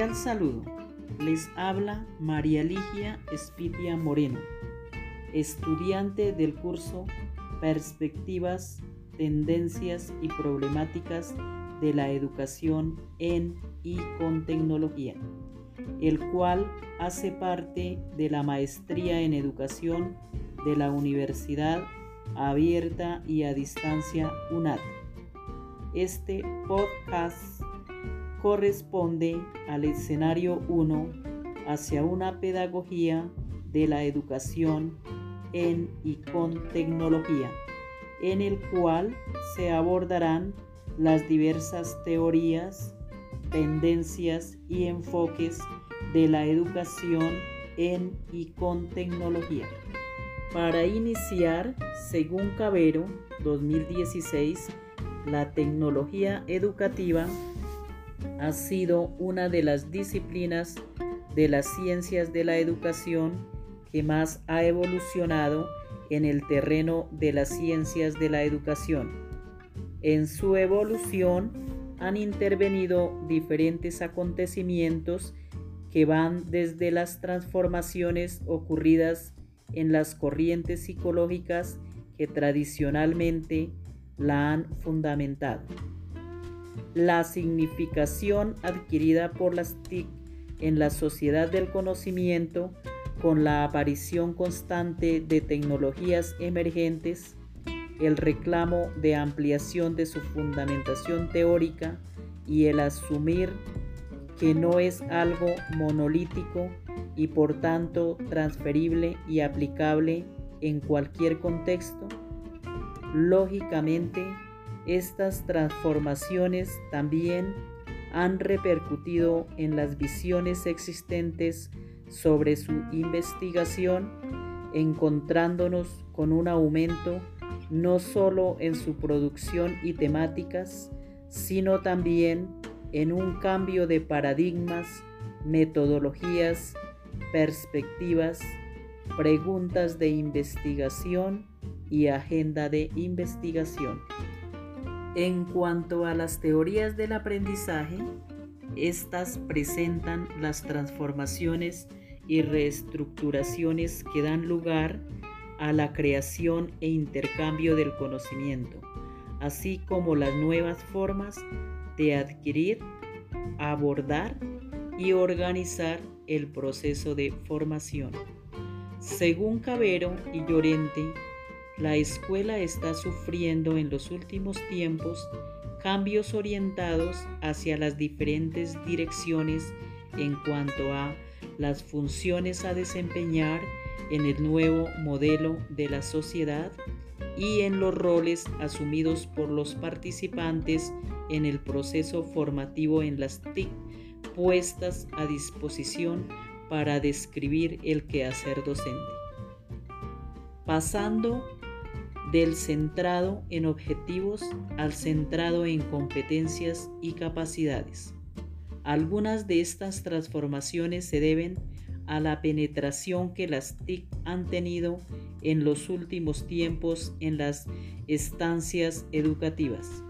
Cordial saludo. Les habla María Ligia Espitia Moreno, estudiante del curso Perspectivas, Tendencias y Problemáticas de la Educación en y con Tecnología, el cual hace parte de la Maestría en Educación de la Universidad Abierta y a Distancia UNAD. Este podcast corresponde al escenario 1 hacia una pedagogía de la educación en y con tecnología, en el cual se abordarán las diversas teorías, tendencias y enfoques de la educación en y con tecnología. Para iniciar, según Cabero 2016, la tecnología educativa ha sido una de las disciplinas de las ciencias de la educación que más ha evolucionado en el terreno de las ciencias de la educación. En su evolución han intervenido diferentes acontecimientos que van desde las transformaciones ocurridas en las corrientes psicológicas que tradicionalmente la han fundamentado la significación adquirida por las TIC en la sociedad del conocimiento con la aparición constante de tecnologías emergentes, el reclamo de ampliación de su fundamentación teórica y el asumir que no es algo monolítico y por tanto transferible y aplicable en cualquier contexto, lógicamente estas transformaciones también han repercutido en las visiones existentes sobre su investigación, encontrándonos con un aumento no solo en su producción y temáticas, sino también en un cambio de paradigmas, metodologías, perspectivas, preguntas de investigación y agenda de investigación. En cuanto a las teorías del aprendizaje, estas presentan las transformaciones y reestructuraciones que dan lugar a la creación e intercambio del conocimiento, así como las nuevas formas de adquirir, abordar y organizar el proceso de formación. Según Cabero y Llorente, la escuela está sufriendo en los últimos tiempos cambios orientados hacia las diferentes direcciones en cuanto a las funciones a desempeñar en el nuevo modelo de la sociedad y en los roles asumidos por los participantes en el proceso formativo en las TIC puestas a disposición para describir el quehacer docente. Pasando del centrado en objetivos al centrado en competencias y capacidades. Algunas de estas transformaciones se deben a la penetración que las TIC han tenido en los últimos tiempos en las estancias educativas.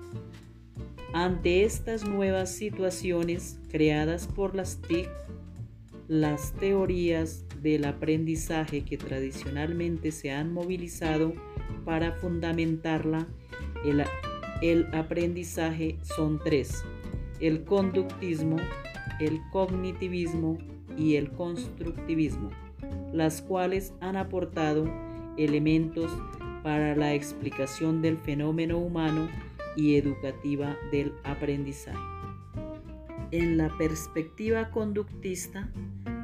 Ante estas nuevas situaciones creadas por las TIC, las teorías del aprendizaje que tradicionalmente se han movilizado para fundamentarla, el, el aprendizaje son tres, el conductismo, el cognitivismo y el constructivismo, las cuales han aportado elementos para la explicación del fenómeno humano y educativa del aprendizaje. En la perspectiva conductista,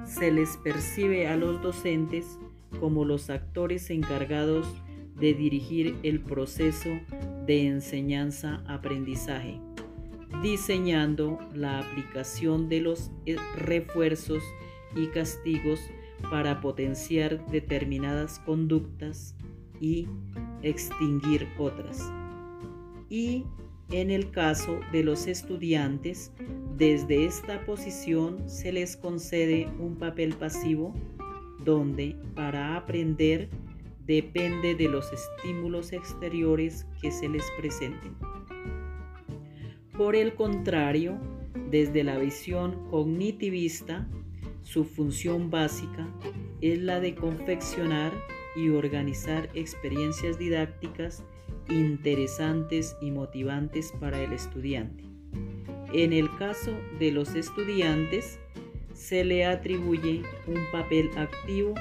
se les percibe a los docentes como los actores encargados de dirigir el proceso de enseñanza-aprendizaje, diseñando la aplicación de los eh, refuerzos y castigos para potenciar determinadas conductas y extinguir otras. Y en el caso de los estudiantes, desde esta posición se les concede un papel pasivo donde para aprender depende de los estímulos exteriores que se les presenten. Por el contrario, Desde la visión cognitivista, su función básica es la de confeccionar y organizar experiencias didácticas interesantes y motivantes para el estudiante. En el caso de los estudiantes, se le atribuye un papel activo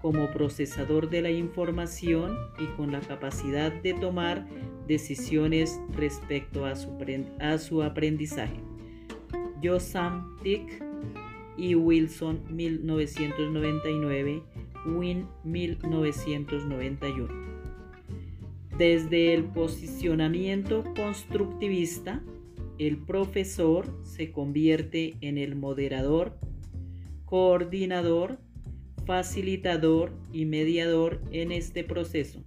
como procesador de la información y con la capacidad de tomar decisiones respecto a su, aprendizaje. Josam Tick y Wilson 1999, Win 1991. Desde el posicionamiento constructivista, el profesor se convierte en el moderador, coordinador, facilitador y mediador en este proceso.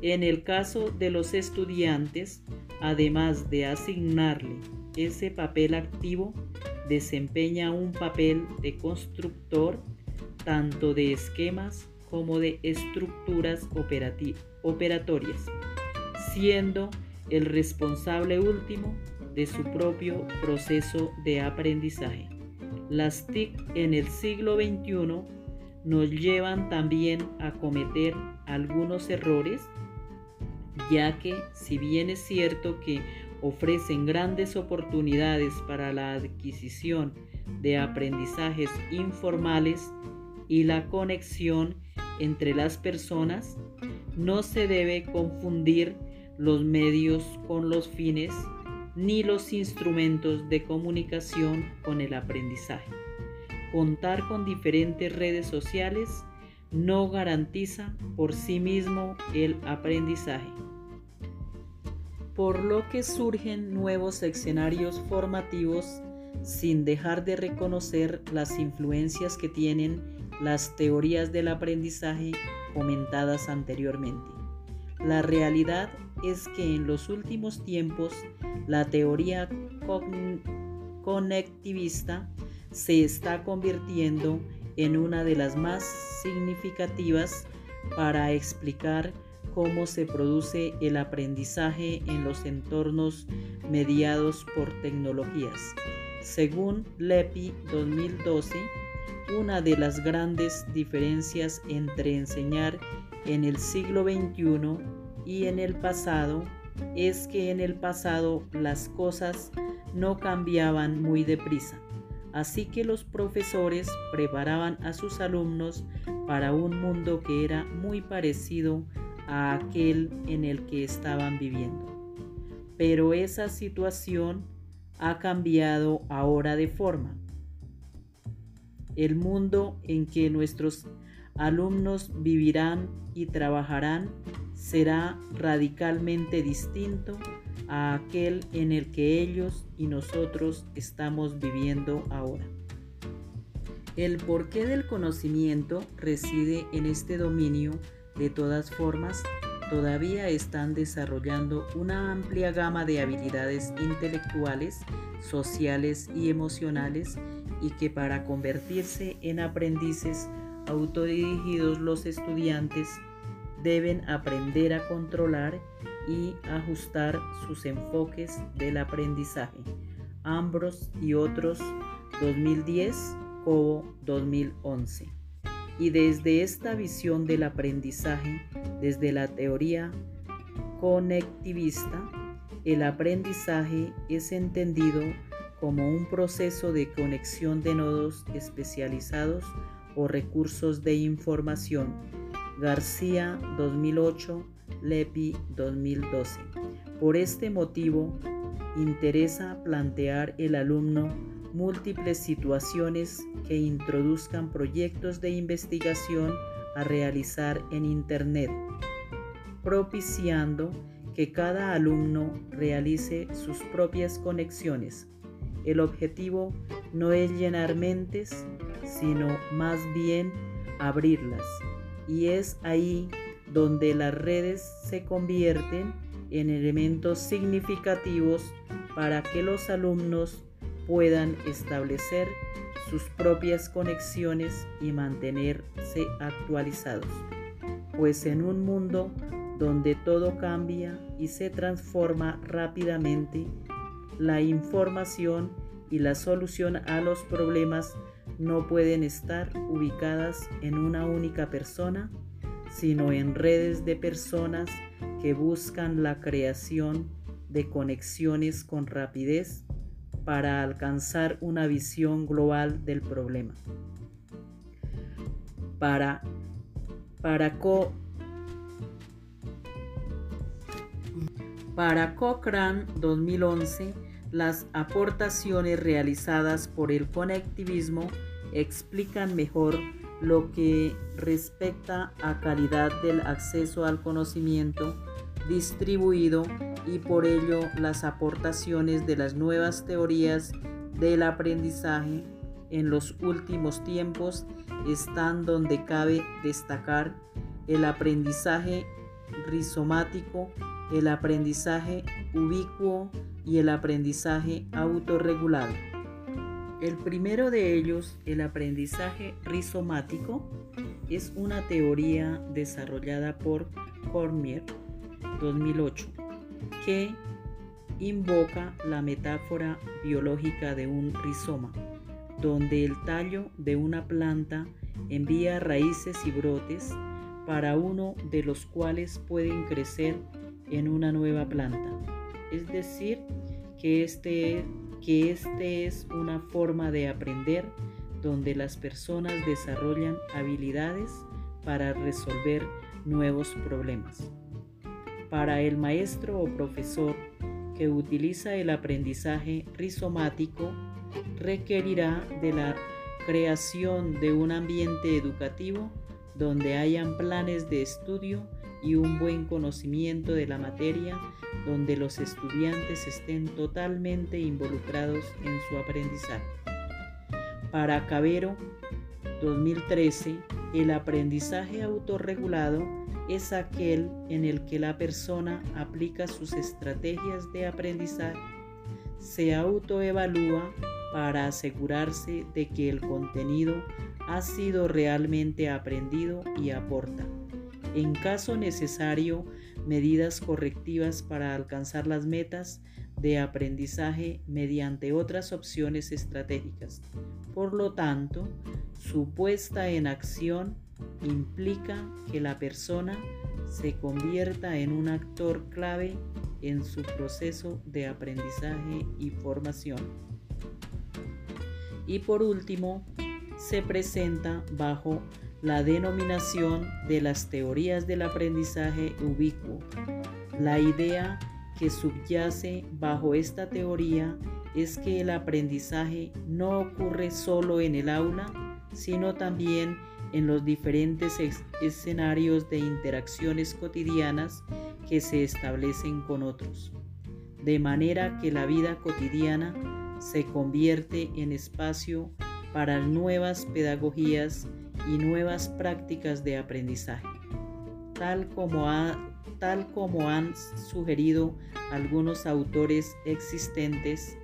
En el caso de los estudiantes, además de asignarle ese papel activo, desempeña un papel de constructor tanto de esquemas como de estructuras operatorias, siendo el responsable último de su propio proceso de aprendizaje. Las TIC en el siglo XXI nos llevan también a cometer algunos errores, ya que si bien es cierto que ofrecen grandes oportunidades para la adquisición de aprendizajes informales y la conexión entre las personas, no se debe confundir los medios con los fines ni los instrumentos de comunicación con el aprendizaje. Contar con diferentes redes sociales no garantiza por sí mismo el aprendizaje por lo que surgen nuevos escenarios formativos sin dejar de reconocer las influencias que tienen las teorías del aprendizaje comentadas anteriormente. La realidad es que en los últimos tiempos la teoría conectivista se está convirtiendo en una de las más significativas para explicar cómo se produce el aprendizaje en los entornos mediados por tecnologías. Según LEPI 2012, una de las grandes diferencias entre enseñar en el siglo XXI y en el pasado es que en el pasado las cosas no cambiaban muy deprisa. Así que los profesores preparaban a sus alumnos para un mundo que era muy parecido a aquel en el que estaban viviendo. Pero esa situación ha cambiado ahora de forma. El mundo en que nuestros alumnos vivirán y trabajarán será radicalmente distinto a aquel en el que ellos y nosotros estamos viviendo ahora. El porqué del conocimiento reside en este dominio de todas formas, todavía están desarrollando una amplia gama de habilidades intelectuales, sociales y emocionales y que para convertirse en aprendices autodirigidos los estudiantes deben aprender a controlar y ajustar sus enfoques del aprendizaje. Ambros y otros 2010, Cobo 2011 y desde esta visión del aprendizaje, desde la teoría conectivista, el aprendizaje es entendido como un proceso de conexión de nodos especializados o recursos de información. García 2008, Lepi 2012. Por este motivo, interesa plantear el alumno múltiples situaciones que introduzcan proyectos de investigación a realizar en Internet, propiciando que cada alumno realice sus propias conexiones. El objetivo no es llenar mentes, sino más bien abrirlas. Y es ahí donde las redes se convierten en elementos significativos para que los alumnos puedan establecer sus propias conexiones y mantenerse actualizados. Pues en un mundo donde todo cambia y se transforma rápidamente, la información y la solución a los problemas no pueden estar ubicadas en una única persona, sino en redes de personas que buscan la creación de conexiones con rapidez para alcanzar una visión global del problema. Para, para, para Cochrane 2011, las aportaciones realizadas por el conectivismo explican mejor lo que respecta a calidad del acceso al conocimiento distribuido y por ello las aportaciones de las nuevas teorías del aprendizaje en los últimos tiempos están donde cabe destacar el aprendizaje rizomático, el aprendizaje ubicuo y el aprendizaje autorregulado. El primero de ellos, el aprendizaje rizomático, es una teoría desarrollada por Cormier 2008 que invoca la metáfora biológica de un rizoma, donde el tallo de una planta envía raíces y brotes para uno de los cuales pueden crecer en una nueva planta. Es decir, que este, que este es una forma de aprender donde las personas desarrollan habilidades para resolver nuevos problemas. Para el maestro o profesor que utiliza el aprendizaje rizomático, requerirá de la creación de un ambiente educativo donde hayan planes de estudio y un buen conocimiento de la materia donde los estudiantes estén totalmente involucrados en su aprendizaje. Para Cabero 2013, el aprendizaje autorregulado es aquel en el que la persona aplica sus estrategias de aprendizaje, se autoevalúa para asegurarse de que el contenido ha sido realmente aprendido y aporta. En caso necesario, medidas correctivas para alcanzar las metas de aprendizaje mediante otras opciones estratégicas. Por lo tanto, su puesta en acción implica que la persona se convierta en un actor clave en su proceso de aprendizaje y formación. Y por último, se presenta bajo la denominación de las teorías del aprendizaje ubicuo. La idea que subyace bajo esta teoría es que el aprendizaje no ocurre solo en el aula, sino también en los diferentes escenarios de interacciones cotidianas que se establecen con otros, de manera que la vida cotidiana se convierte en espacio para nuevas pedagogías y nuevas prácticas de aprendizaje, tal como, tal como han sugerido algunos autores existentes,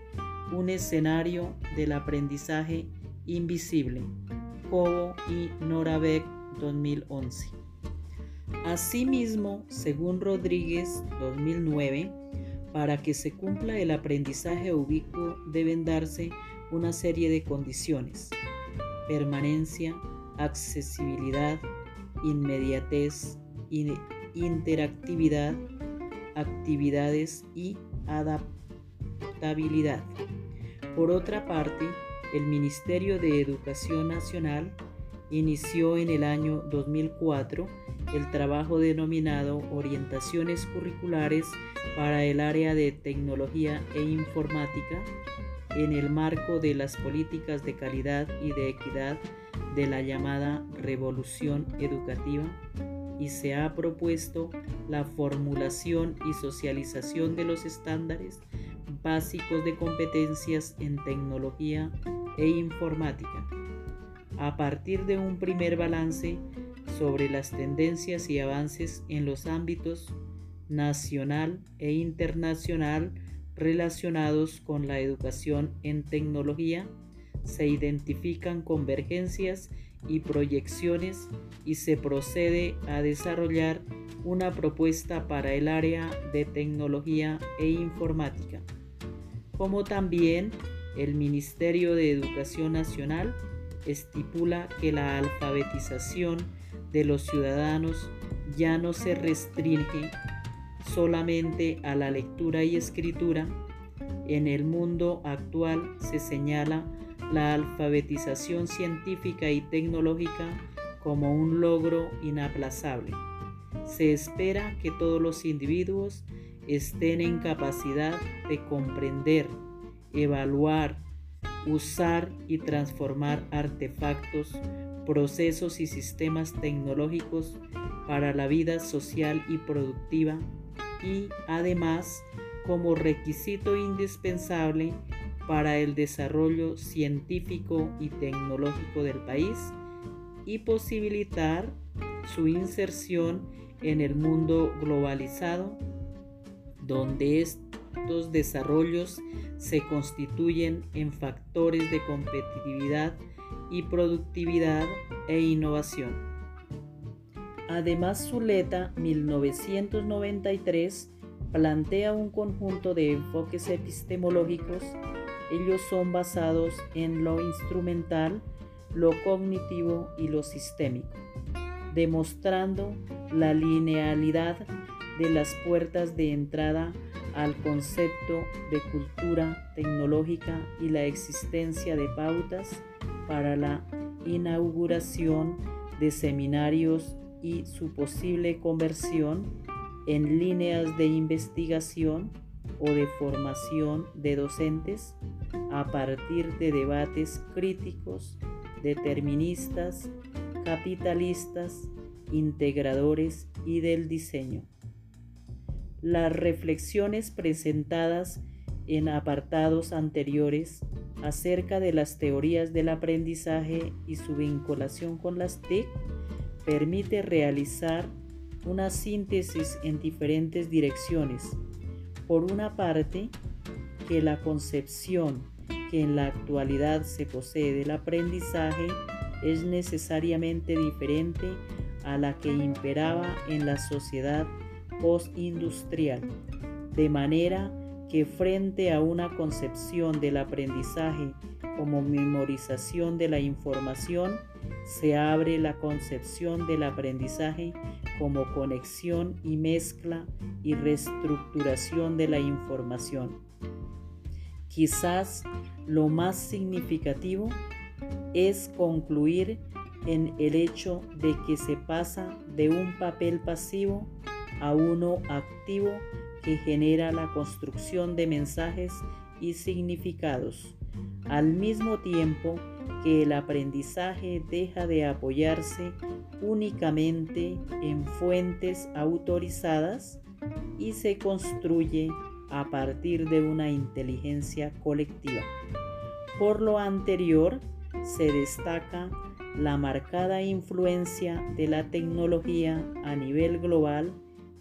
un escenario del aprendizaje invisible, Cobo y Noravec 2011. Asimismo, según Rodríguez 2009, para que se cumpla el aprendizaje ubicuo deben darse una serie de condiciones. Permanencia, accesibilidad, inmediatez, interactividad, actividades y adaptabilidad. Por otra parte, el Ministerio de Educación Nacional inició en el año 2004 el trabajo denominado Orientaciones Curriculares para el área de tecnología e informática en el marco de las políticas de calidad y de equidad de la llamada revolución educativa y se ha propuesto la formulación y socialización de los estándares básicos de competencias en tecnología e informática. A partir de un primer balance sobre las tendencias y avances en los ámbitos nacional e internacional relacionados con la educación en tecnología, se identifican convergencias y proyecciones y se procede a desarrollar una propuesta para el área de tecnología e informática, como también el Ministerio de Educación Nacional estipula que la alfabetización de los ciudadanos ya no se restringe solamente a la lectura y escritura. En el mundo actual se señala la alfabetización científica y tecnológica como un logro inaplazable. Se espera que todos los individuos estén en capacidad de comprender, evaluar, usar y transformar artefactos, procesos y sistemas tecnológicos para la vida social y productiva y además como requisito indispensable para el desarrollo científico y tecnológico del país y posibilitar su inserción en el mundo globalizado, donde estos desarrollos se constituyen en factores de competitividad y productividad e innovación. Además, Zuleta 1993 plantea un conjunto de enfoques epistemológicos. Ellos son basados en lo instrumental, lo cognitivo y lo sistémico, demostrando la linealidad de las puertas de entrada al concepto de cultura tecnológica y la existencia de pautas para la inauguración de seminarios y su posible conversión en líneas de investigación o de formación de docentes a partir de debates críticos, deterministas, capitalistas, integradores y del diseño. Las reflexiones presentadas en apartados anteriores acerca de las teorías del aprendizaje y su vinculación con las TIC permite realizar una síntesis en diferentes direcciones. Por una parte, que la concepción que en la actualidad se posee del aprendizaje es necesariamente diferente a la que imperaba en la sociedad postindustrial, de manera que frente a una concepción del aprendizaje como memorización de la información, se abre la concepción del aprendizaje como conexión y mezcla y reestructuración de la información. Quizás lo más significativo es concluir en el hecho de que se pasa de un papel pasivo a uno activo que genera la construcción de mensajes y significados, al mismo tiempo que el aprendizaje deja de apoyarse únicamente en fuentes autorizadas y se construye a partir de una inteligencia colectiva. Por lo anterior, se destaca la marcada influencia de la tecnología a nivel global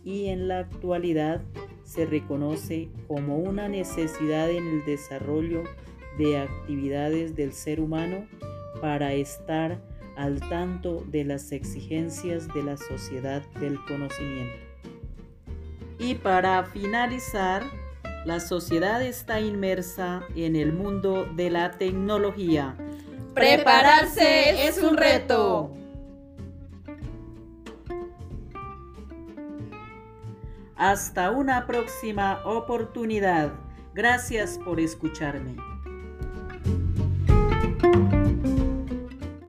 y en la actualidad se reconoce como una necesidad en el desarrollo de actividades del ser humano para estar al tanto de las exigencias de la sociedad del conocimiento. Y para finalizar, la sociedad está inmersa en el mundo de la tecnología. Prepararse es un reto. Hasta una próxima oportunidad. Gracias por escucharme.